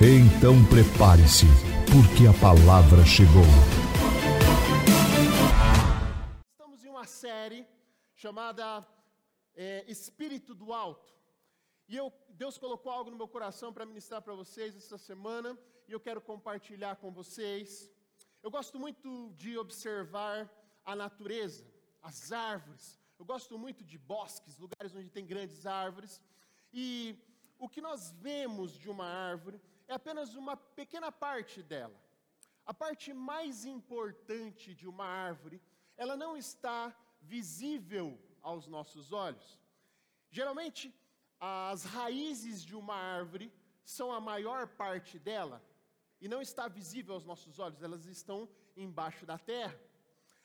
Então prepare-se, porque a palavra chegou. Estamos em uma série chamada é, Espírito do Alto. E eu, Deus colocou algo no meu coração para ministrar para vocês essa semana, e eu quero compartilhar com vocês. Eu gosto muito de observar a natureza, as árvores. Eu gosto muito de bosques, lugares onde tem grandes árvores. E o que nós vemos de uma árvore é apenas uma pequena parte dela. A parte mais importante de uma árvore, ela não está visível aos nossos olhos. Geralmente, as raízes de uma árvore são a maior parte dela e não está visível aos nossos olhos, elas estão embaixo da terra.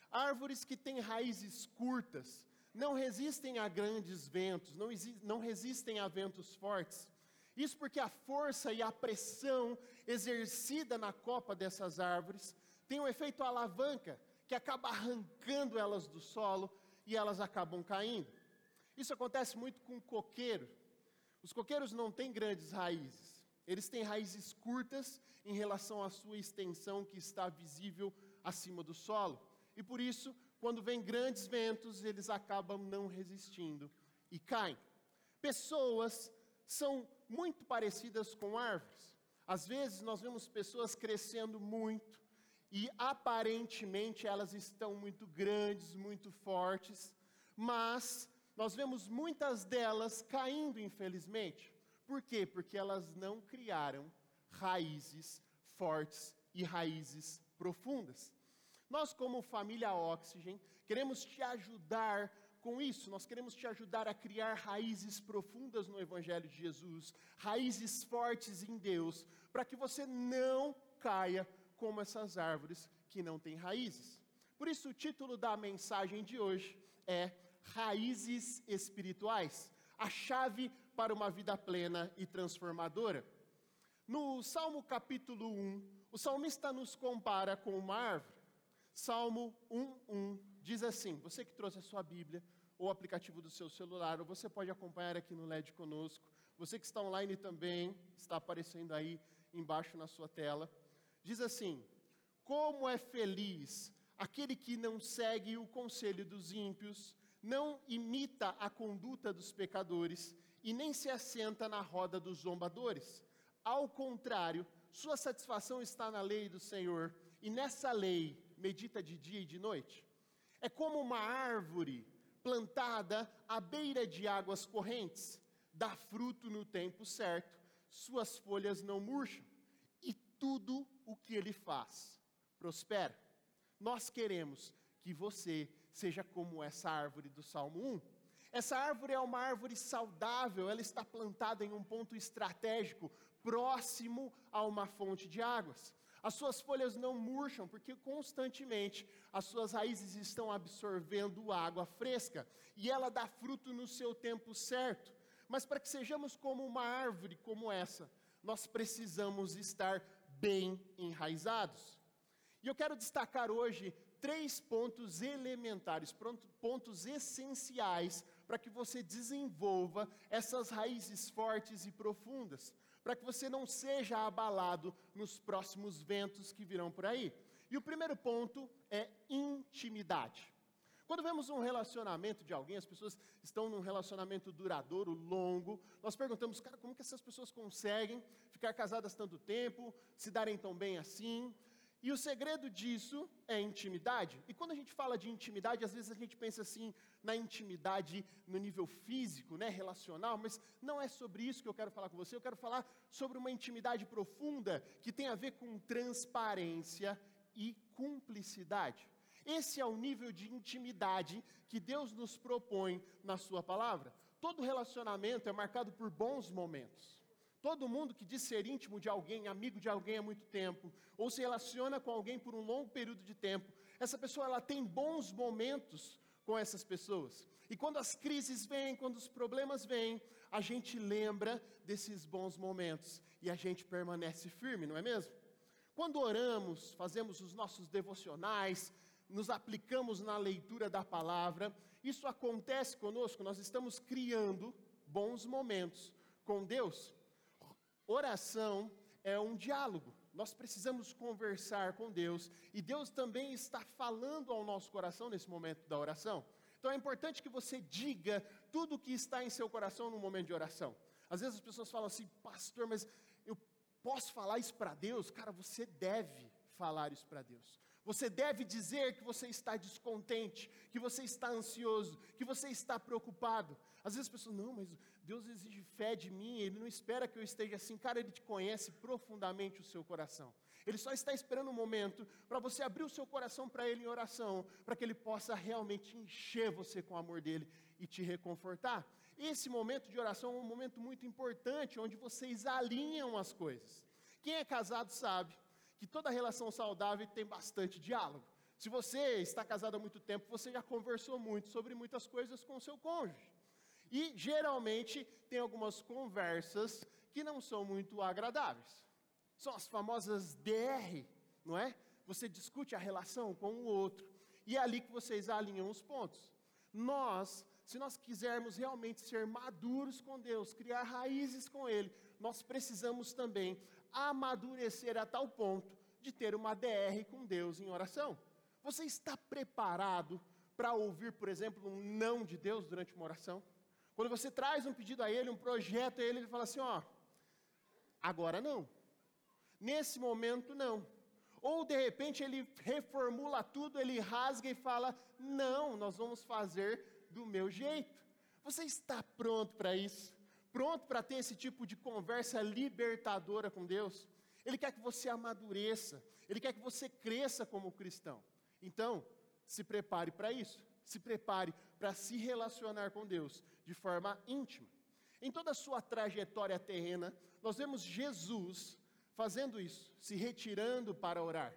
Árvores que têm raízes curtas não resistem a grandes ventos, não, não resistem a ventos fortes. Isso porque a força e a pressão exercida na copa dessas árvores tem um efeito alavanca que acaba arrancando elas do solo e elas acabam caindo. Isso acontece muito com o coqueiro. Os coqueiros não têm grandes raízes. Eles têm raízes curtas em relação à sua extensão que está visível acima do solo. E por isso, quando vem grandes ventos, eles acabam não resistindo e caem. Pessoas são muito parecidas com árvores. Às vezes nós vemos pessoas crescendo muito e aparentemente elas estão muito grandes, muito fortes, mas nós vemos muitas delas caindo, infelizmente. Por quê? Porque elas não criaram raízes fortes e raízes profundas. Nós, como família Oxygen, queremos te ajudar com isso, nós queremos te ajudar a criar raízes profundas no Evangelho de Jesus, raízes fortes em Deus, para que você não caia como essas árvores que não têm raízes. Por isso, o título da mensagem de hoje é Raízes Espirituais a chave para uma vida plena e transformadora. No Salmo capítulo 1, o salmista nos compara com uma árvore. Salmo 1:1 diz assim: Você que trouxe a sua Bíblia, ou aplicativo do seu celular, ou você pode acompanhar aqui no LED conosco. Você que está online também, está aparecendo aí embaixo na sua tela. Diz assim: Como é feliz aquele que não segue o conselho dos ímpios, não imita a conduta dos pecadores e nem se assenta na roda dos zombadores. Ao contrário, sua satisfação está na lei do Senhor, e nessa lei medita de dia e de noite. É como uma árvore plantada à beira de águas correntes, dá fruto no tempo certo, suas folhas não murcham, e tudo o que ele faz prospera. Nós queremos que você seja como essa árvore do Salmo 1. Essa árvore é uma árvore saudável, ela está plantada em um ponto estratégico, próximo a uma fonte de águas. As suas folhas não murcham, porque constantemente as suas raízes estão absorvendo água fresca e ela dá fruto no seu tempo certo. Mas para que sejamos como uma árvore como essa, nós precisamos estar bem enraizados. E eu quero destacar hoje três pontos elementares, pontos essenciais para que você desenvolva essas raízes fortes e profundas para que você não seja abalado nos próximos ventos que virão por aí. E o primeiro ponto é intimidade. Quando vemos um relacionamento de alguém, as pessoas estão num relacionamento duradouro, longo, nós perguntamos, cara, como que essas pessoas conseguem ficar casadas tanto tempo, se darem tão bem assim? E o segredo disso é intimidade. E quando a gente fala de intimidade, às vezes a gente pensa assim na intimidade no nível físico, né, relacional, mas não é sobre isso que eu quero falar com você. Eu quero falar sobre uma intimidade profunda que tem a ver com transparência e cumplicidade. Esse é o nível de intimidade que Deus nos propõe na sua palavra. Todo relacionamento é marcado por bons momentos. Todo mundo que diz ser íntimo de alguém, amigo de alguém há muito tempo, ou se relaciona com alguém por um longo período de tempo, essa pessoa ela tem bons momentos com essas pessoas. E quando as crises vêm, quando os problemas vêm, a gente lembra desses bons momentos e a gente permanece firme, não é mesmo? Quando oramos, fazemos os nossos devocionais, nos aplicamos na leitura da palavra, isso acontece conosco, nós estamos criando bons momentos com Deus. Oração é um diálogo. Nós precisamos conversar com Deus e Deus também está falando ao nosso coração nesse momento da oração. Então é importante que você diga tudo o que está em seu coração no momento de oração. Às vezes as pessoas falam assim, pastor, mas eu posso falar isso para Deus? Cara, você deve falar isso para Deus. Você deve dizer que você está descontente, que você está ansioso, que você está preocupado. Às vezes as pessoas, não, mas Deus exige fé de mim, Ele não espera que eu esteja assim. Cara, Ele te conhece profundamente o seu coração. Ele só está esperando um momento para você abrir o seu coração para Ele em oração, para que Ele possa realmente encher você com o amor dEle e te reconfortar. Esse momento de oração é um momento muito importante, onde vocês alinham as coisas. Quem é casado sabe que toda relação saudável tem bastante diálogo. Se você está casado há muito tempo, você já conversou muito sobre muitas coisas com seu cônjuge. E geralmente tem algumas conversas que não são muito agradáveis. São as famosas DR, não é? Você discute a relação com o outro. E é ali que vocês alinham os pontos. Nós, se nós quisermos realmente ser maduros com Deus, criar raízes com Ele, nós precisamos também amadurecer a tal ponto de ter uma DR com Deus em oração. Você está preparado para ouvir, por exemplo, um não de Deus durante uma oração? Quando você traz um pedido a Ele, um projeto a Ele, Ele fala assim: ó, agora não. Nesse momento, não. Ou de repente ele reformula tudo, ele rasga e fala: não, nós vamos fazer do meu jeito. Você está pronto para isso? Pronto para ter esse tipo de conversa libertadora com Deus. Ele quer que você amadureça, ele quer que você cresça como cristão. Então, se prepare para isso. Se prepare para se relacionar com Deus de forma íntima. Em toda a sua trajetória terrena, nós vemos Jesus fazendo isso, se retirando para orar.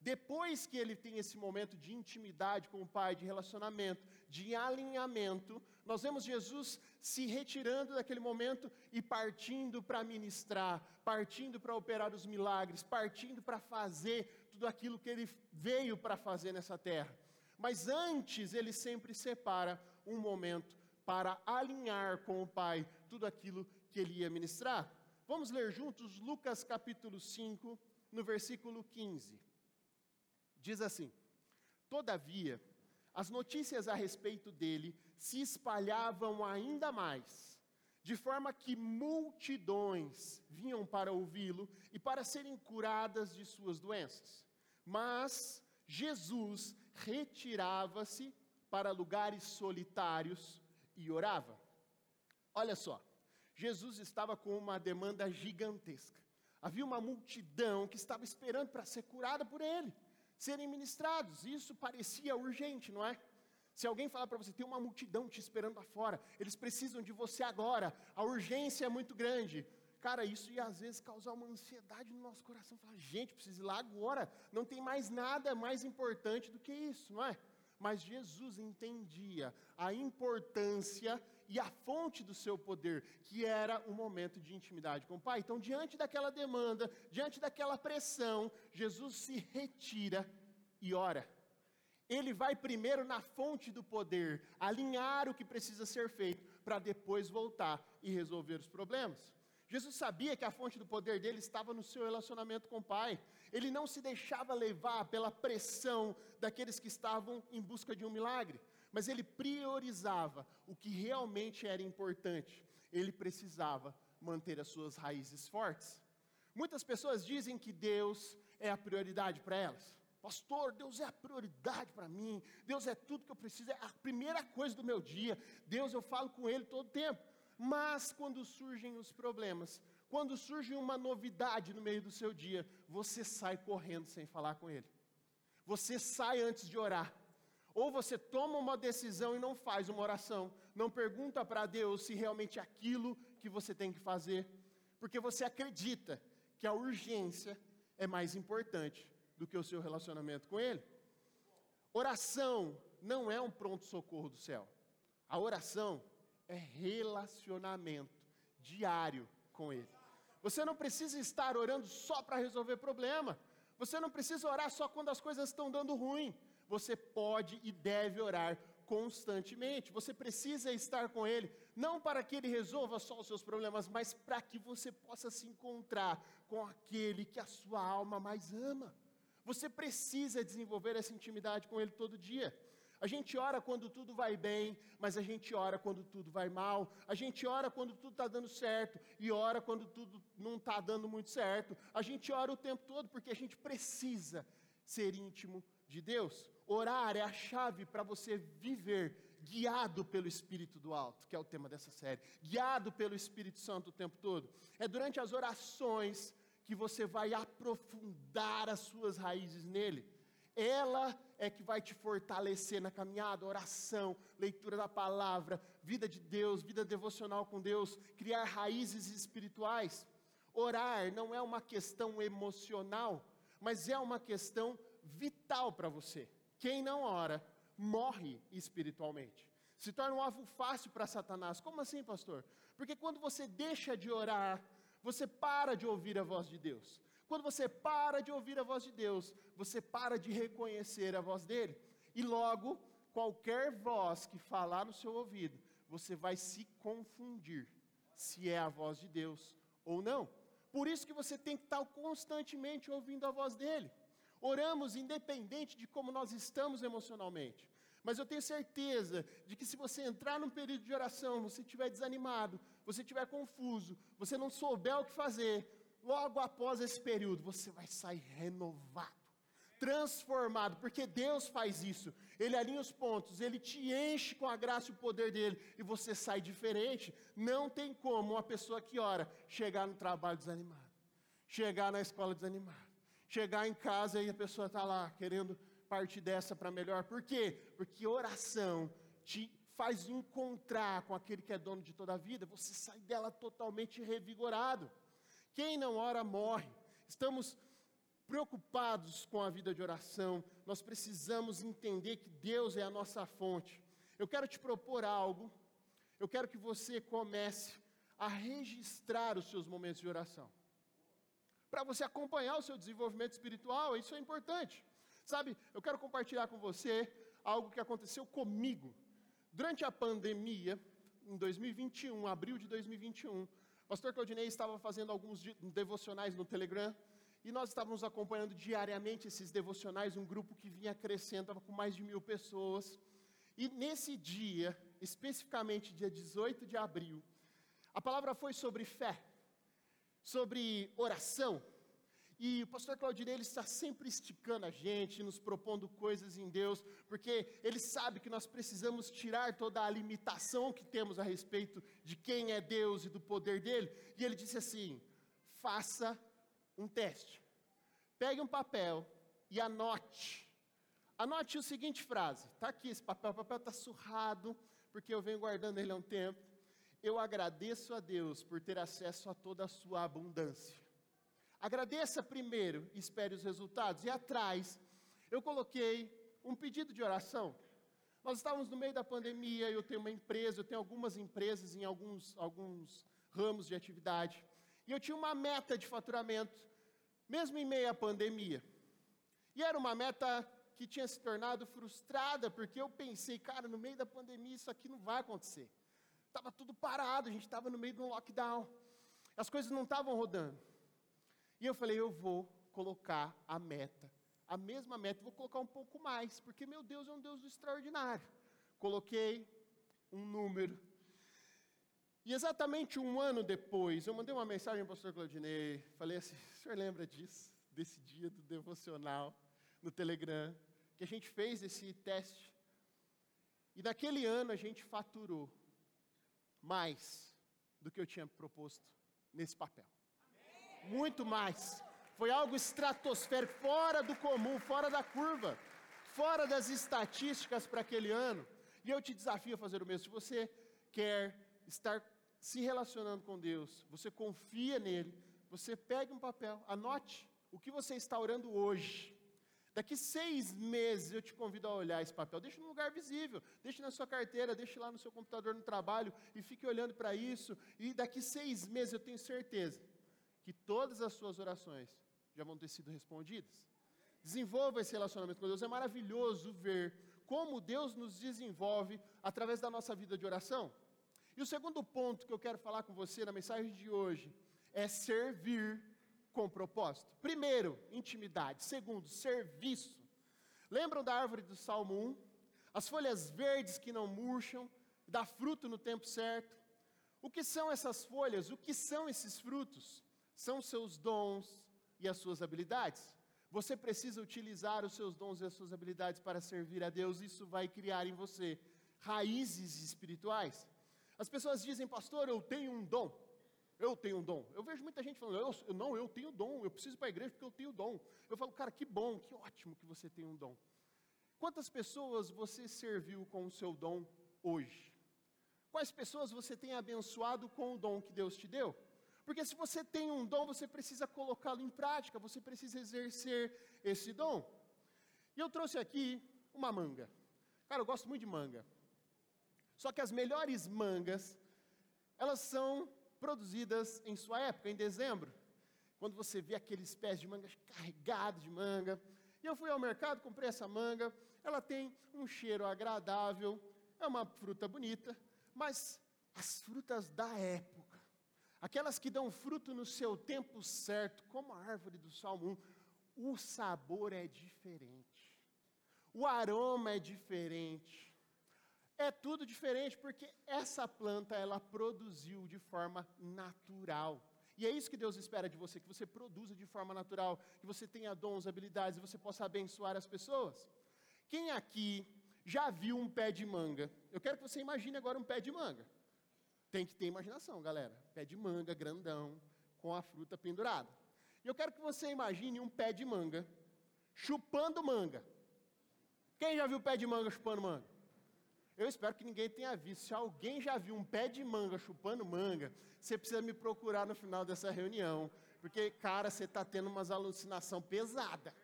Depois que ele tem esse momento de intimidade com o Pai, de relacionamento, de alinhamento, nós vemos Jesus se retirando daquele momento e partindo para ministrar, partindo para operar os milagres, partindo para fazer tudo aquilo que ele veio para fazer nessa terra. Mas antes, ele sempre separa um momento para alinhar com o Pai tudo aquilo que ele ia ministrar. Vamos ler juntos Lucas capítulo 5, no versículo 15. Diz assim: Todavia, as notícias a respeito dele se espalhavam ainda mais, de forma que multidões vinham para ouvi-lo e para serem curadas de suas doenças. Mas Jesus retirava-se para lugares solitários e orava. Olha só, Jesus estava com uma demanda gigantesca. Havia uma multidão que estava esperando para ser curada por ele serem ministrados. Isso parecia urgente, não é? Se alguém falar para você, tem uma multidão te esperando lá fora, eles precisam de você agora, a urgência é muito grande. Cara, isso ia às vezes causar uma ansiedade no nosso coração. Falar, gente, preciso ir lá agora, não tem mais nada mais importante do que isso, não é? Mas Jesus entendia a importância e a fonte do seu poder, que era o momento de intimidade com o Pai. Então, diante daquela demanda, diante daquela pressão, Jesus se retira e ora. Ele vai primeiro na fonte do poder, alinhar o que precisa ser feito, para depois voltar e resolver os problemas. Jesus sabia que a fonte do poder dele estava no seu relacionamento com o Pai. Ele não se deixava levar pela pressão daqueles que estavam em busca de um milagre mas ele priorizava o que realmente era importante. Ele precisava manter as suas raízes fortes. Muitas pessoas dizem que Deus é a prioridade para elas. Pastor, Deus é a prioridade para mim. Deus é tudo que eu preciso, é a primeira coisa do meu dia. Deus, eu falo com Ele todo tempo. Mas quando surgem os problemas, quando surge uma novidade no meio do seu dia, você sai correndo sem falar com Ele. Você sai antes de orar. Ou você toma uma decisão e não faz uma oração, não pergunta para Deus se realmente é aquilo que você tem que fazer. porque você acredita que a urgência é mais importante do que o seu relacionamento com Ele. Oração não é um pronto-socorro do céu. A oração é relacionamento diário com Ele. Você não precisa estar orando só para resolver problema. Você não precisa orar só quando as coisas estão dando ruim. Você pode e deve orar constantemente. Você precisa estar com Ele, não para que Ele resolva só os seus problemas, mas para que você possa se encontrar com aquele que a sua alma mais ama. Você precisa desenvolver essa intimidade com Ele todo dia. A gente ora quando tudo vai bem, mas a gente ora quando tudo vai mal. A gente ora quando tudo está dando certo e ora quando tudo não está dando muito certo. A gente ora o tempo todo porque a gente precisa ser íntimo de Deus. Orar é a chave para você viver guiado pelo Espírito do Alto, que é o tema dessa série. Guiado pelo Espírito Santo o tempo todo. É durante as orações que você vai aprofundar as suas raízes nele ela é que vai te fortalecer na caminhada, oração, leitura da palavra, vida de Deus, vida devocional com Deus, criar raízes espirituais. Orar não é uma questão emocional, mas é uma questão vital para você. Quem não ora, morre espiritualmente. Se torna um alvo fácil para Satanás. Como assim, pastor? Porque quando você deixa de orar, você para de ouvir a voz de Deus. Quando você para de ouvir a voz de Deus, você para de reconhecer a voz dele. E logo, qualquer voz que falar no seu ouvido, você vai se confundir se é a voz de Deus ou não. Por isso que você tem que estar constantemente ouvindo a voz dele. Oramos independente de como nós estamos emocionalmente. Mas eu tenho certeza de que se você entrar num período de oração, você estiver desanimado, você estiver confuso, você não souber o que fazer, logo após esse período, você vai sair renovado, transformado, porque Deus faz isso. Ele alinha os pontos, ele te enche com a graça e o poder dele, e você sai diferente. Não tem como uma pessoa que ora chegar no trabalho desanimado, chegar na escola desanimado, chegar em casa e a pessoa está lá querendo partir dessa para melhor. Por quê? Porque oração te faz encontrar com aquele que é dono de toda a vida, você sai dela totalmente revigorado. Quem não ora morre. Estamos preocupados com a vida de oração, nós precisamos entender que Deus é a nossa fonte. Eu quero te propor algo, eu quero que você comece a registrar os seus momentos de oração. Para você acompanhar o seu desenvolvimento espiritual, isso é importante. Sabe, eu quero compartilhar com você algo que aconteceu comigo. Durante a pandemia, em 2021, abril de 2021, pastor Claudinei estava fazendo alguns devocionais no Telegram e nós estávamos acompanhando diariamente esses devocionais, um grupo que vinha crescendo, estava com mais de mil pessoas. E nesse dia, especificamente dia 18 de abril, a palavra foi sobre fé, sobre oração. E o pastor Claudinei, ele está sempre esticando a gente, nos propondo coisas em Deus, porque ele sabe que nós precisamos tirar toda a limitação que temos a respeito de quem é Deus e do poder dele. E ele disse assim: faça um teste. Pegue um papel e anote. Anote a seguinte frase: está aqui esse papel, o papel está surrado, porque eu venho guardando ele há um tempo. Eu agradeço a Deus por ter acesso a toda a sua abundância. Agradeça primeiro espere os resultados. E atrás, eu coloquei um pedido de oração. Nós estávamos no meio da pandemia, eu tenho uma empresa, eu tenho algumas empresas em alguns, alguns ramos de atividade. E eu tinha uma meta de faturamento, mesmo em meio à pandemia. E era uma meta que tinha se tornado frustrada, porque eu pensei, cara, no meio da pandemia isso aqui não vai acontecer. Estava tudo parado, a gente estava no meio de um lockdown. As coisas não estavam rodando. E eu falei, eu vou colocar a meta, a mesma meta, vou colocar um pouco mais, porque meu Deus é um Deus extraordinário. Coloquei um número. E exatamente um ano depois, eu mandei uma mensagem para o pastor Claudinei, falei assim, o senhor lembra disso, desse dia do devocional no Telegram, que a gente fez esse teste. E naquele ano a gente faturou mais do que eu tinha proposto nesse papel muito mais. Foi algo estratosférico, fora do comum, fora da curva, fora das estatísticas para aquele ano. E eu te desafio a fazer o mesmo. Se você quer estar se relacionando com Deus, você confia nele, você pega um papel, anote o que você está orando hoje. Daqui seis meses eu te convido a olhar esse papel. Deixe num lugar visível, deixe na sua carteira, deixe lá no seu computador no trabalho e fique olhando para isso. E daqui seis meses eu tenho certeza que todas as suas orações já vão ter sido respondidas. Desenvolva esse relacionamento com Deus. É maravilhoso ver como Deus nos desenvolve através da nossa vida de oração. E o segundo ponto que eu quero falar com você na mensagem de hoje é servir com propósito. Primeiro, intimidade. Segundo, serviço. Lembram da árvore do Salmo 1? As folhas verdes que não murcham, dá fruto no tempo certo. O que são essas folhas? O que são esses frutos? São seus dons e as suas habilidades. Você precisa utilizar os seus dons e as suas habilidades para servir a Deus. Isso vai criar em você raízes espirituais. As pessoas dizem, pastor, eu tenho um dom. Eu tenho um dom. Eu vejo muita gente falando, eu, não, eu tenho dom, eu preciso ir para a igreja porque eu tenho dom. Eu falo, cara, que bom, que ótimo que você tem um dom. Quantas pessoas você serviu com o seu dom hoje? Quais pessoas você tem abençoado com o dom que Deus te deu? Porque se você tem um dom, você precisa colocá-lo em prática, você precisa exercer esse dom. E eu trouxe aqui uma manga. Cara, eu gosto muito de manga. Só que as melhores mangas, elas são produzidas em sua época, em dezembro. Quando você vê aqueles pés de manga carregados de manga. E eu fui ao mercado, comprei essa manga. Ela tem um cheiro agradável, é uma fruta bonita, mas as frutas da época, aquelas que dão fruto no seu tempo certo, como a árvore do Salmo 1, o sabor é diferente, o aroma é diferente, é tudo diferente porque essa planta ela produziu de forma natural. E é isso que Deus espera de você, que você produza de forma natural, que você tenha dons, habilidades, e você possa abençoar as pessoas. Quem aqui já viu um pé de manga? Eu quero que você imagine agora um pé de manga. Tem que ter imaginação, galera. Pé de manga grandão, com a fruta pendurada. E eu quero que você imagine um pé de manga chupando manga. Quem já viu pé de manga chupando manga? Eu espero que ninguém tenha visto. Se alguém já viu um pé de manga chupando manga, você precisa me procurar no final dessa reunião. Porque, cara, você está tendo umas alucinação pesada.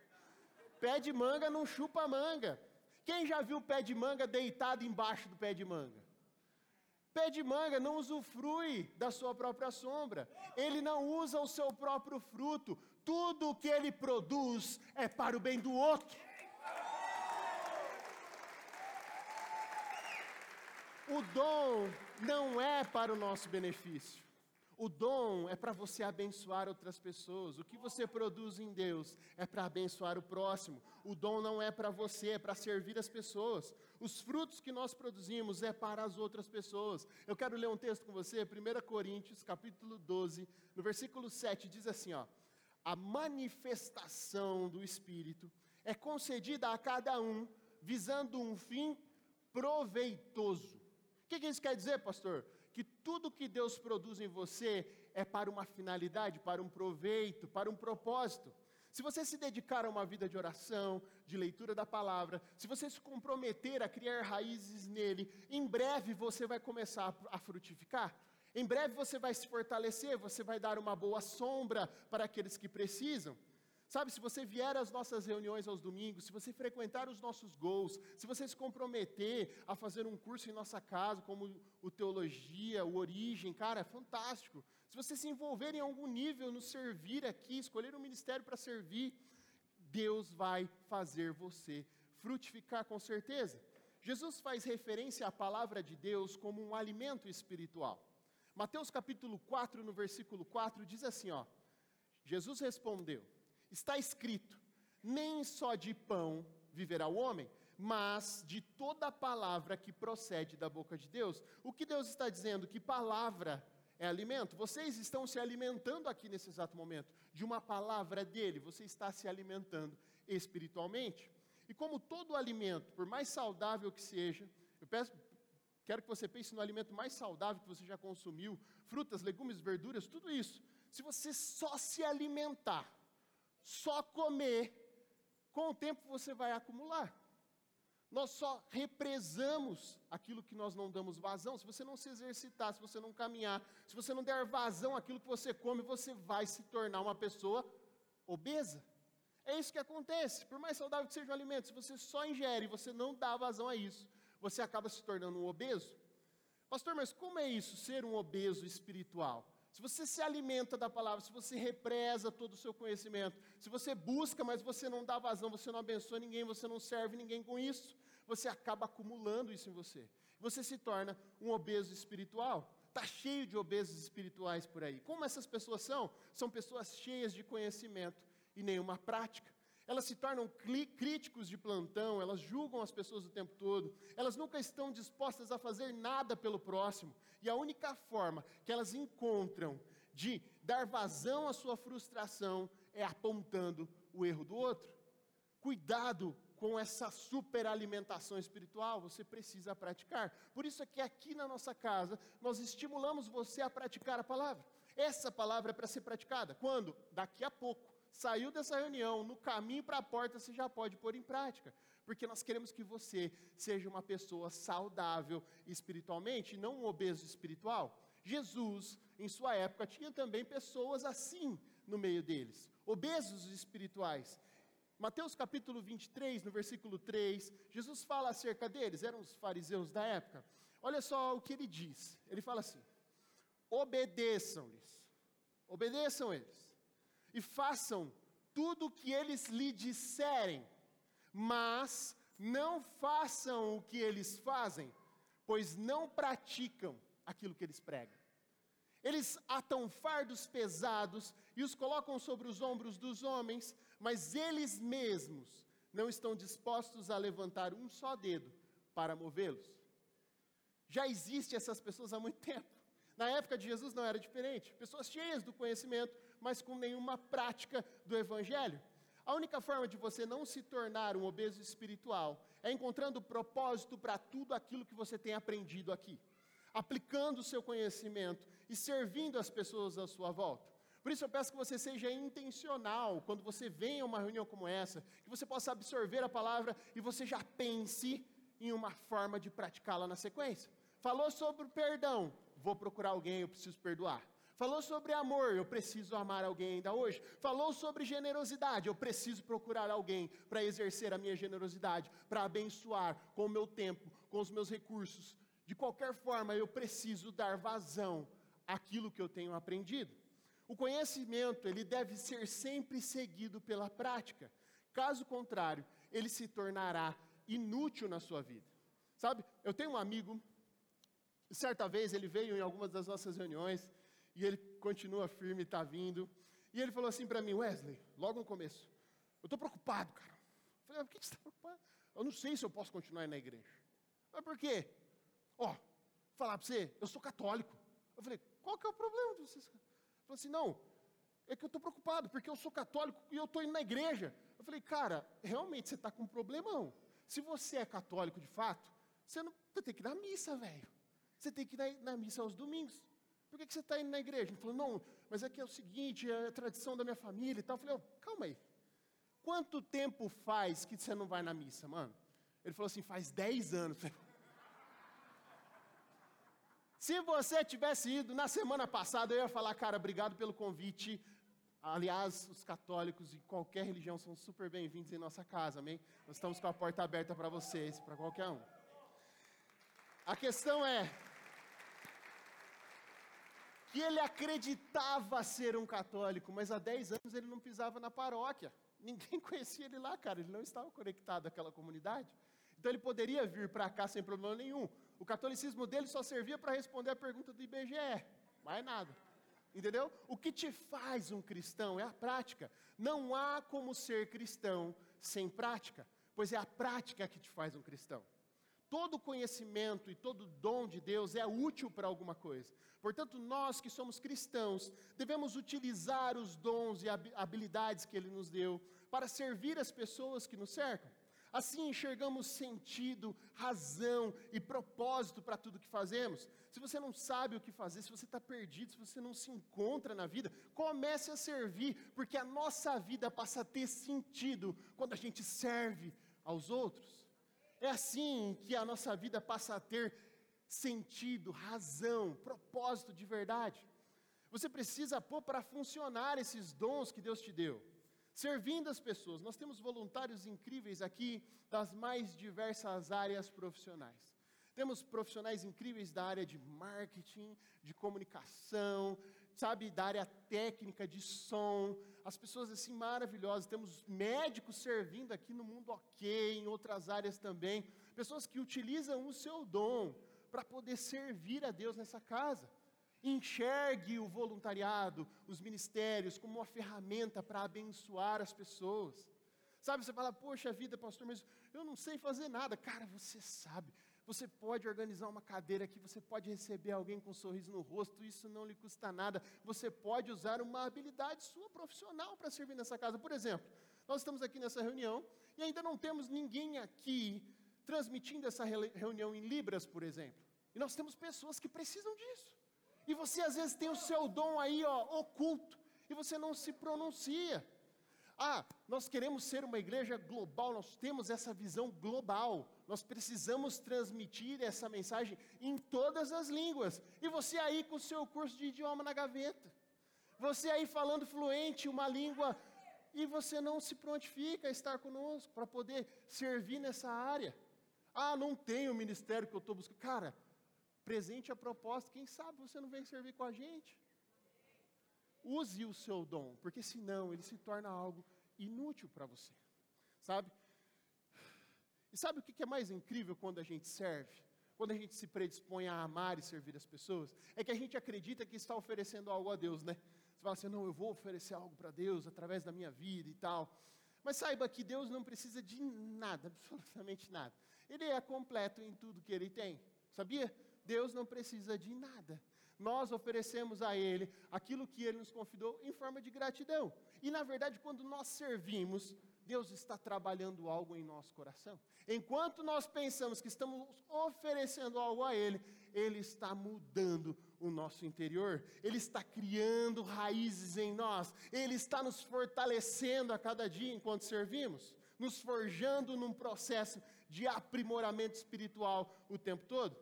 Pé de manga não chupa manga. Quem já viu pé de manga deitado embaixo do pé de manga? Pé de manga não usufrui da sua própria sombra. Ele não usa o seu próprio fruto. Tudo o que ele produz é para o bem do outro. O dom não é para o nosso benefício. O dom é para você abençoar outras pessoas. O que você produz em Deus é para abençoar o próximo. O dom não é para você, é para servir as pessoas. Os frutos que nós produzimos é para as outras pessoas. Eu quero ler um texto com você, 1 Coríntios, capítulo 12, no versículo 7, diz assim, ó: A manifestação do espírito é concedida a cada um visando um fim proveitoso. O que, que isso quer dizer, pastor? Que tudo que Deus produz em você é para uma finalidade, para um proveito, para um propósito. Se você se dedicar a uma vida de oração, de leitura da palavra, se você se comprometer a criar raízes nele, em breve você vai começar a frutificar. Em breve você vai se fortalecer, você vai dar uma boa sombra para aqueles que precisam. Sabe, se você vier às nossas reuniões aos domingos, se você frequentar os nossos gols, se você se comprometer a fazer um curso em nossa casa, como o Teologia, o Origem, cara, é fantástico. Se você se envolver em algum nível no servir aqui, escolher um ministério para servir, Deus vai fazer você frutificar com certeza. Jesus faz referência à palavra de Deus como um alimento espiritual. Mateus capítulo 4, no versículo 4, diz assim, ó: Jesus respondeu: Está escrito: nem só de pão viverá o homem, mas de toda palavra que procede da boca de Deus. O que Deus está dizendo? Que palavra é alimento? Vocês estão se alimentando aqui nesse exato momento de uma palavra dele, você está se alimentando espiritualmente. E como todo alimento, por mais saudável que seja, eu peço, quero que você pense no alimento mais saudável que você já consumiu, frutas, legumes, verduras, tudo isso. Se você só se alimentar só comer, com o tempo você vai acumular. nós só represamos aquilo que nós não damos vazão. Se você não se exercitar, se você não caminhar, se você não der vazão àquilo que você come, você vai se tornar uma pessoa obesa. É isso que acontece. Por mais saudável que seja o alimento, se você só ingere e você não dá vazão a isso, você acaba se tornando um obeso. Pastor, mas como é isso, ser um obeso espiritual? Se você se alimenta da palavra, se você represa todo o seu conhecimento, se você busca, mas você não dá vazão, você não abençoa ninguém, você não serve ninguém com isso, você acaba acumulando isso em você. Você se torna um obeso espiritual. Está cheio de obesos espirituais por aí. Como essas pessoas são? São pessoas cheias de conhecimento e nenhuma prática. Elas se tornam críticos de plantão, elas julgam as pessoas o tempo todo, elas nunca estão dispostas a fazer nada pelo próximo, e a única forma que elas encontram de dar vazão à sua frustração é apontando o erro do outro. Cuidado com essa superalimentação espiritual, você precisa praticar. Por isso é que aqui na nossa casa nós estimulamos você a praticar a palavra. Essa palavra é para ser praticada. Quando? Daqui a pouco. Saiu dessa reunião, no caminho para a porta você já pode pôr em prática. Porque nós queremos que você seja uma pessoa saudável espiritualmente, não um obeso espiritual. Jesus, em sua época, tinha também pessoas assim no meio deles, obesos espirituais. Mateus capítulo 23, no versículo 3, Jesus fala acerca deles, eram os fariseus da época. Olha só o que ele diz. Ele fala assim: obedeçam-lhes, obedeçam eles, e façam tudo o que eles lhe disserem, mas não façam o que eles fazem, pois não praticam aquilo que eles pregam. Eles atam fardos pesados e os colocam sobre os ombros dos homens, mas eles mesmos não estão dispostos a levantar um só dedo para movê-los. Já existem essas pessoas há muito tempo. Na época de Jesus não era diferente. Pessoas cheias do conhecimento, mas com nenhuma prática do Evangelho. A única forma de você não se tornar um obeso espiritual é encontrando propósito para tudo aquilo que você tem aprendido aqui, aplicando o seu conhecimento e servindo as pessoas à sua volta. Por isso eu peço que você seja intencional quando você vem a uma reunião como essa, que você possa absorver a palavra e você já pense em uma forma de praticá-la na sequência. Falou sobre perdão, vou procurar alguém, eu preciso perdoar. Falou sobre amor, eu preciso amar alguém ainda hoje. Falou sobre generosidade, eu preciso procurar alguém para exercer a minha generosidade, para abençoar com o meu tempo, com os meus recursos. De qualquer forma, eu preciso dar vazão àquilo que eu tenho aprendido. O conhecimento, ele deve ser sempre seguido pela prática. Caso contrário, ele se tornará inútil na sua vida. Sabe, eu tenho um amigo, certa vez ele veio em algumas das nossas reuniões, e ele continua firme, está vindo, e ele falou assim para mim, Wesley, logo no começo, eu estou preocupado, cara. Eu falei, por que você está preocupado? Eu não sei se eu posso continuar na igreja. Mas por quê? Ó, falar para você, eu sou católico. Eu falei, qual que é o problema de vocês? Falou assim: não, é que eu estou preocupado, porque eu sou católico e eu estou indo na igreja. Eu falei, cara, realmente você está com um problemão. Se você é católico de fato, você, não, você tem que ir na missa, velho. Você tem que ir na, na missa aos domingos. Por que, que você está indo na igreja? Ele falou, não, mas é que é o seguinte, é a tradição da minha família e tal. Eu falei, oh, calma aí. Quanto tempo faz que você não vai na missa, mano? Ele falou assim, faz 10 anos. Se você tivesse ido na semana passada, eu ia falar, cara, obrigado pelo convite. Aliás, os católicos e qualquer religião são super bem-vindos em nossa casa, amém? Nós estamos com a porta aberta para vocês, para qualquer um. A questão é que ele acreditava ser um católico, mas há 10 anos ele não pisava na paróquia. Ninguém conhecia ele lá, cara, ele não estava conectado àquela comunidade. Então ele poderia vir para cá sem problema nenhum. O catolicismo dele só servia para responder a pergunta do IBGE, mais nada. Entendeu? O que te faz um cristão é a prática. Não há como ser cristão sem prática, pois é a prática que te faz um cristão. Todo conhecimento e todo dom de Deus é útil para alguma coisa. Portanto, nós que somos cristãos, devemos utilizar os dons e habilidades que Ele nos deu para servir as pessoas que nos cercam. Assim enxergamos sentido, razão e propósito para tudo que fazemos. Se você não sabe o que fazer, se você está perdido, se você não se encontra na vida, comece a servir, porque a nossa vida passa a ter sentido quando a gente serve aos outros. É assim que a nossa vida passa a ter sentido, razão, propósito de verdade. Você precisa pôr para funcionar esses dons que Deus te deu, servindo as pessoas. Nós temos voluntários incríveis aqui das mais diversas áreas profissionais. Temos profissionais incríveis da área de marketing, de comunicação, sabe, da área técnica, de som, as pessoas assim maravilhosas. Temos médicos servindo aqui no mundo ok, em outras áreas também. Pessoas que utilizam o seu dom para poder servir a Deus nessa casa. Enxergue o voluntariado, os ministérios, como uma ferramenta para abençoar as pessoas. Sabe, você fala, poxa vida, pastor, mas eu não sei fazer nada. Cara, você sabe. Você pode organizar uma cadeira aqui, você pode receber alguém com um sorriso no rosto, isso não lhe custa nada. Você pode usar uma habilidade sua profissional para servir nessa casa. Por exemplo, nós estamos aqui nessa reunião e ainda não temos ninguém aqui transmitindo essa reunião em Libras, por exemplo. E nós temos pessoas que precisam disso. E você às vezes tem o seu dom aí, ó, oculto, e você não se pronuncia. Ah, nós queremos ser uma igreja global, nós temos essa visão global. Nós precisamos transmitir essa mensagem em todas as línguas. E você aí com o seu curso de idioma na gaveta. Você aí falando fluente uma língua e você não se prontifica a estar conosco para poder servir nessa área. Ah, não tem o ministério que eu estou buscando. Cara, presente a proposta, quem sabe você não vem servir com a gente. Use o seu dom, porque senão ele se torna algo inútil para você, sabe? E sabe o que é mais incrível quando a gente serve? Quando a gente se predispõe a amar e servir as pessoas? É que a gente acredita que está oferecendo algo a Deus, né? Você fala assim, não, eu vou oferecer algo para Deus através da minha vida e tal. Mas saiba que Deus não precisa de nada, absolutamente nada. Ele é completo em tudo que ele tem, sabia? Deus não precisa de nada nós oferecemos a Ele aquilo que Ele nos convidou em forma de gratidão. E na verdade, quando nós servimos, Deus está trabalhando algo em nosso coração. Enquanto nós pensamos que estamos oferecendo algo a Ele, Ele está mudando o nosso interior, Ele está criando raízes em nós, Ele está nos fortalecendo a cada dia enquanto servimos, nos forjando num processo de aprimoramento espiritual o tempo todo.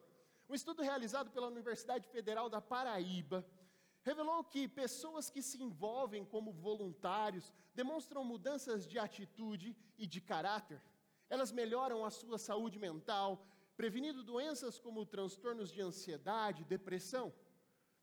Um estudo realizado pela Universidade Federal da Paraíba revelou que pessoas que se envolvem como voluntários demonstram mudanças de atitude e de caráter. Elas melhoram a sua saúde mental, prevenindo doenças como transtornos de ansiedade, depressão.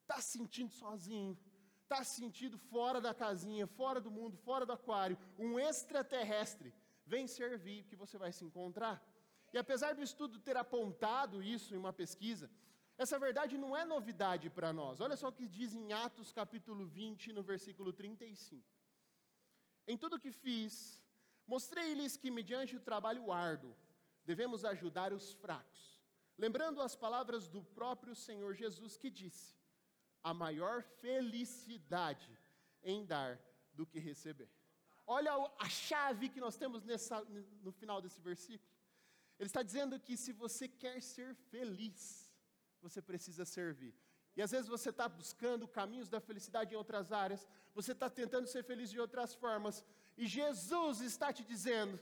Está se sentindo sozinho, está se sentindo fora da casinha, fora do mundo, fora do aquário, um extraterrestre. Vem servir que você vai se encontrar. E apesar do estudo ter apontado isso em uma pesquisa, essa verdade não é novidade para nós. Olha só o que diz em Atos capítulo 20, no versículo 35. Em tudo que fiz, mostrei-lhes que, mediante o trabalho árduo, devemos ajudar os fracos, lembrando as palavras do próprio Senhor Jesus que disse: a maior felicidade em dar do que receber. Olha a chave que nós temos nessa, no final desse versículo. Ele está dizendo que se você quer ser feliz, você precisa servir. E às vezes você está buscando caminhos da felicidade em outras áreas, você está tentando ser feliz de outras formas, e Jesus está te dizendo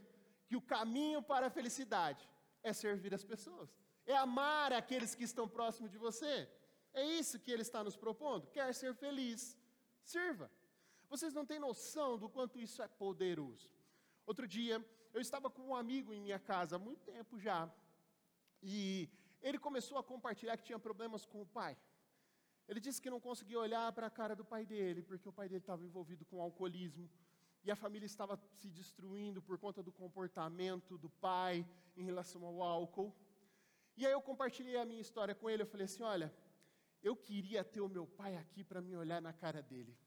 que o caminho para a felicidade é servir as pessoas, é amar aqueles que estão próximos de você. É isso que ele está nos propondo. Quer ser feliz? Sirva. Vocês não têm noção do quanto isso é poderoso. Outro dia, eu estava com um amigo em minha casa há muito tempo já, e ele começou a compartilhar que tinha problemas com o pai. Ele disse que não conseguia olhar para a cara do pai dele, porque o pai dele estava envolvido com alcoolismo, e a família estava se destruindo por conta do comportamento do pai em relação ao álcool. E aí eu compartilhei a minha história com ele, eu falei assim: olha, eu queria ter o meu pai aqui para me olhar na cara dele.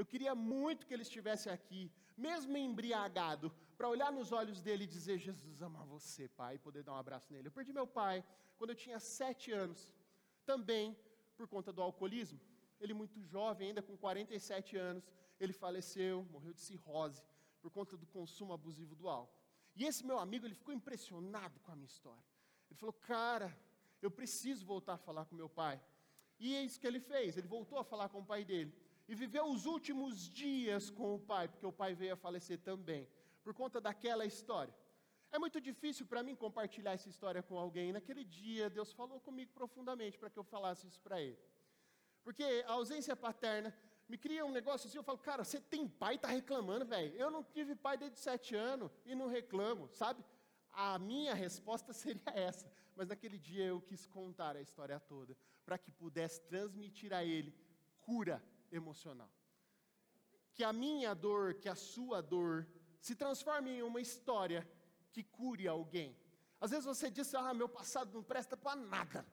Eu queria muito que ele estivesse aqui, mesmo embriagado, para olhar nos olhos dele e dizer: Jesus ama você, pai, e poder dar um abraço nele. Eu perdi meu pai quando eu tinha sete anos, também por conta do alcoolismo. Ele, muito jovem, ainda com 47 anos, ele faleceu, morreu de cirrose, por conta do consumo abusivo do álcool. E esse meu amigo, ele ficou impressionado com a minha história. Ele falou: Cara, eu preciso voltar a falar com meu pai. E é isso que ele fez, ele voltou a falar com o pai dele e viveu os últimos dias com o pai, porque o pai veio a falecer também, por conta daquela história. É muito difícil para mim compartilhar essa história com alguém. Naquele dia, Deus falou comigo profundamente para que eu falasse isso para ele. Porque a ausência paterna me cria um negócio assim, eu falo, cara, você tem pai e está reclamando, velho. Eu não tive pai desde sete anos e não reclamo, sabe? A minha resposta seria essa. Mas naquele dia eu quis contar a história toda, para que pudesse transmitir a ele cura emocional. Que a minha dor, que a sua dor, se transforme em uma história que cure alguém. Às vezes você diz, ah, meu passado não presta para nada.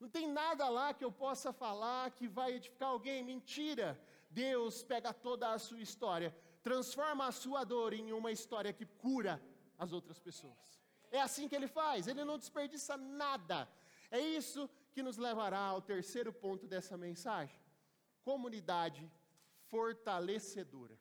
Não tem nada lá que eu possa falar que vai edificar alguém. Mentira. Deus pega toda a sua história, transforma a sua dor em uma história que cura as outras pessoas. É assim que ele faz, ele não desperdiça nada. É isso que nos levará ao terceiro ponto dessa mensagem: comunidade fortalecedora.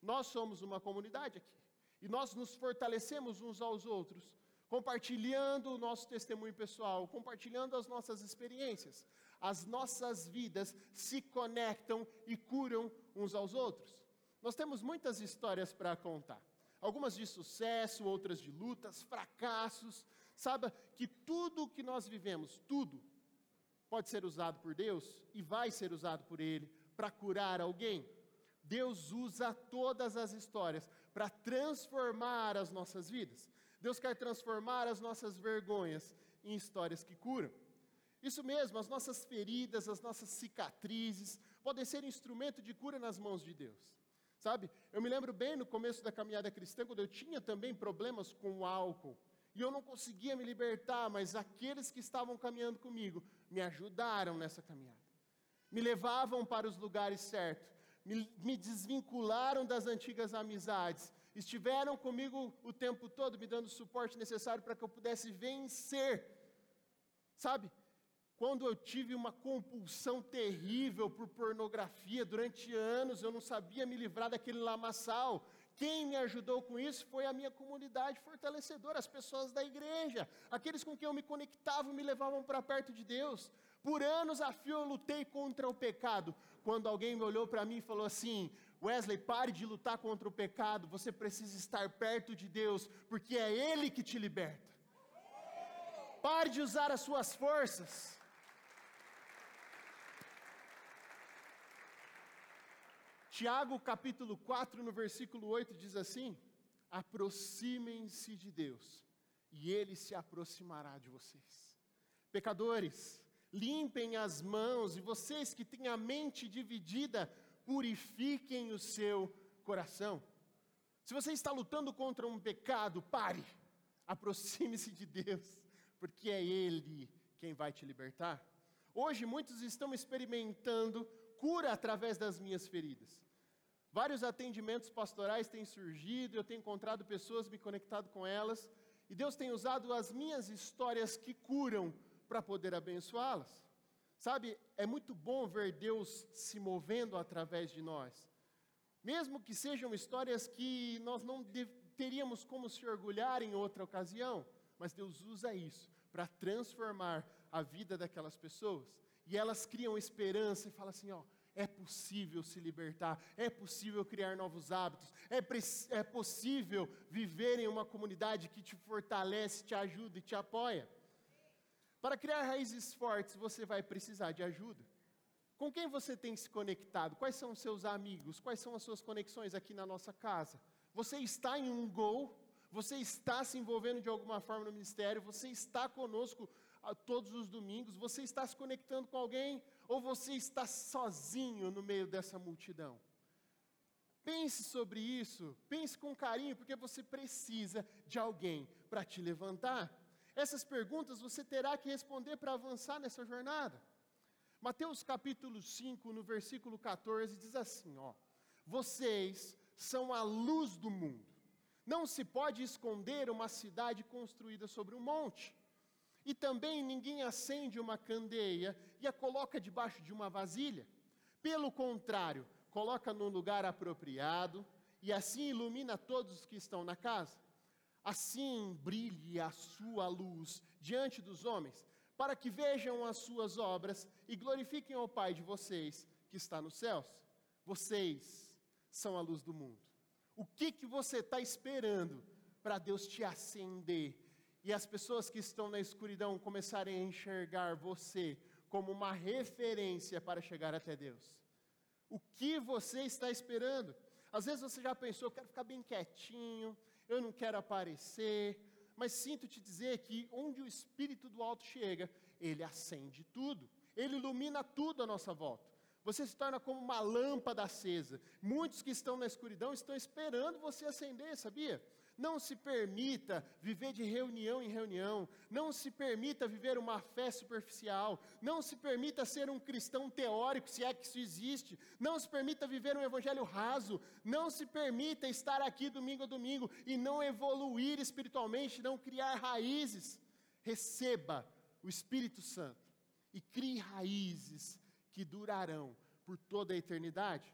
Nós somos uma comunidade aqui. E nós nos fortalecemos uns aos outros, compartilhando o nosso testemunho pessoal, compartilhando as nossas experiências. As nossas vidas se conectam e curam uns aos outros. Nós temos muitas histórias para contar. Algumas de sucesso, outras de lutas, fracassos. Saiba que tudo o que nós vivemos, tudo, pode ser usado por Deus e vai ser usado por Ele para curar alguém. Deus usa todas as histórias para transformar as nossas vidas. Deus quer transformar as nossas vergonhas em histórias que curam. Isso mesmo, as nossas feridas, as nossas cicatrizes podem ser instrumento de cura nas mãos de Deus. Sabe? Eu me lembro bem no começo da caminhada cristã, quando eu tinha também problemas com o álcool. E eu não conseguia me libertar, mas aqueles que estavam caminhando comigo me ajudaram nessa caminhada. Me levavam para os lugares certos me, me desvincularam das antigas amizades, estiveram comigo o tempo todo, me dando o suporte necessário para que eu pudesse vencer. Sabe, quando eu tive uma compulsão terrível por pornografia durante anos, eu não sabia me livrar daquele lamaçal. Quem me ajudou com isso foi a minha comunidade fortalecedora, as pessoas da igreja, aqueles com quem eu me conectava me levavam para perto de Deus. Por anos a fio eu lutei contra o pecado. Quando alguém me olhou para mim e falou assim: Wesley, pare de lutar contra o pecado, você precisa estar perto de Deus, porque é Ele que te liberta. Pare de usar as suas forças. Tiago capítulo 4, no versículo 8, diz assim: aproximem-se de Deus, e Ele se aproximará de vocês. Pecadores, limpem as mãos, e vocês que têm a mente dividida, purifiquem o seu coração. Se você está lutando contra um pecado, pare, aproxime-se de Deus, porque é Ele quem vai te libertar. Hoje muitos estão experimentando cura através das minhas feridas. Vários atendimentos pastorais têm surgido, eu tenho encontrado pessoas, me conectado com elas, e Deus tem usado as minhas histórias que curam para poder abençoá-las. Sabe, é muito bom ver Deus se movendo através de nós. Mesmo que sejam histórias que nós não teríamos como se orgulhar em outra ocasião, mas Deus usa isso para transformar a vida daquelas pessoas. E elas criam esperança e falam assim: ó, é possível se libertar, é possível criar novos hábitos, é, é possível viver em uma comunidade que te fortalece, te ajuda e te apoia. Para criar raízes fortes, você vai precisar de ajuda. Com quem você tem se conectado? Quais são os seus amigos? Quais são as suas conexões aqui na nossa casa? Você está em um gol? Você está se envolvendo de alguma forma no ministério? Você está conosco todos os domingos? Você está se conectando com alguém? Ou você está sozinho no meio dessa multidão? Pense sobre isso, pense com carinho, porque você precisa de alguém para te levantar. Essas perguntas você terá que responder para avançar nessa jornada. Mateus capítulo 5, no versículo 14, diz assim: ó, Vocês são a luz do mundo. Não se pode esconder uma cidade construída sobre um monte. E também ninguém acende uma candeia e a coloca debaixo de uma vasilha. Pelo contrário, coloca num lugar apropriado e assim ilumina todos os que estão na casa. Assim brilhe a sua luz diante dos homens, para que vejam as suas obras e glorifiquem ao Pai de vocês que está nos céus. Vocês são a luz do mundo. O que, que você está esperando para Deus te acender e as pessoas que estão na escuridão começarem a enxergar você como uma referência para chegar até Deus. O que você está esperando? Às vezes você já pensou, quero ficar bem quietinho, eu não quero aparecer, mas sinto te dizer que onde o Espírito do Alto chega, ele acende tudo, ele ilumina tudo à nossa volta. Você se torna como uma lâmpada acesa. Muitos que estão na escuridão estão esperando você acender, sabia? Não se permita viver de reunião em reunião. Não se permita viver uma fé superficial. Não se permita ser um cristão teórico, se é que isso existe. Não se permita viver um evangelho raso. Não se permita estar aqui domingo a domingo e não evoluir espiritualmente, não criar raízes. Receba o Espírito Santo e crie raízes que durarão por toda a eternidade.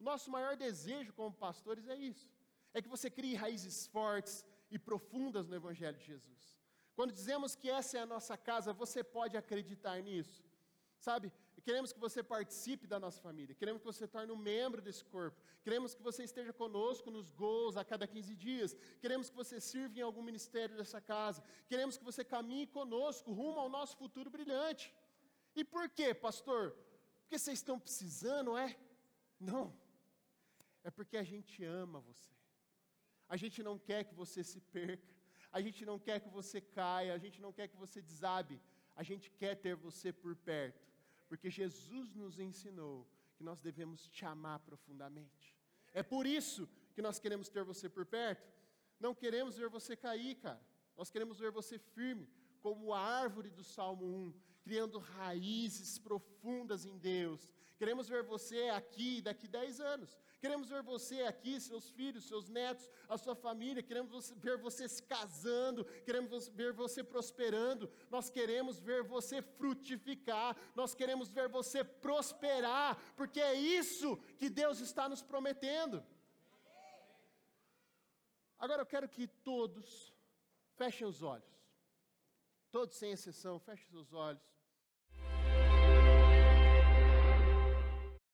Nosso maior desejo como pastores é isso é que você crie raízes fortes e profundas no Evangelho de Jesus. Quando dizemos que essa é a nossa casa, você pode acreditar nisso. Sabe, queremos que você participe da nossa família, queremos que você torne um membro desse corpo, queremos que você esteja conosco nos gols a cada 15 dias, queremos que você sirva em algum ministério dessa casa, queremos que você caminhe conosco rumo ao nosso futuro brilhante. E por quê, pastor? Porque vocês estão precisando, é? Não, é porque a gente ama você. A gente não quer que você se perca. A gente não quer que você caia. A gente não quer que você desabe. A gente quer ter você por perto. Porque Jesus nos ensinou que nós devemos te amar profundamente. É por isso que nós queremos ter você por perto. Não queremos ver você cair, cara. Nós queremos ver você firme, como a árvore do Salmo 1, criando raízes profundas em Deus. Queremos ver você aqui daqui 10 anos. Queremos ver você aqui, seus filhos, seus netos, a sua família. Queremos ver você se casando. Queremos ver você prosperando. Nós queremos ver você frutificar. Nós queremos ver você prosperar. Porque é isso que Deus está nos prometendo. Agora eu quero que todos fechem os olhos. Todos sem exceção, fechem os olhos.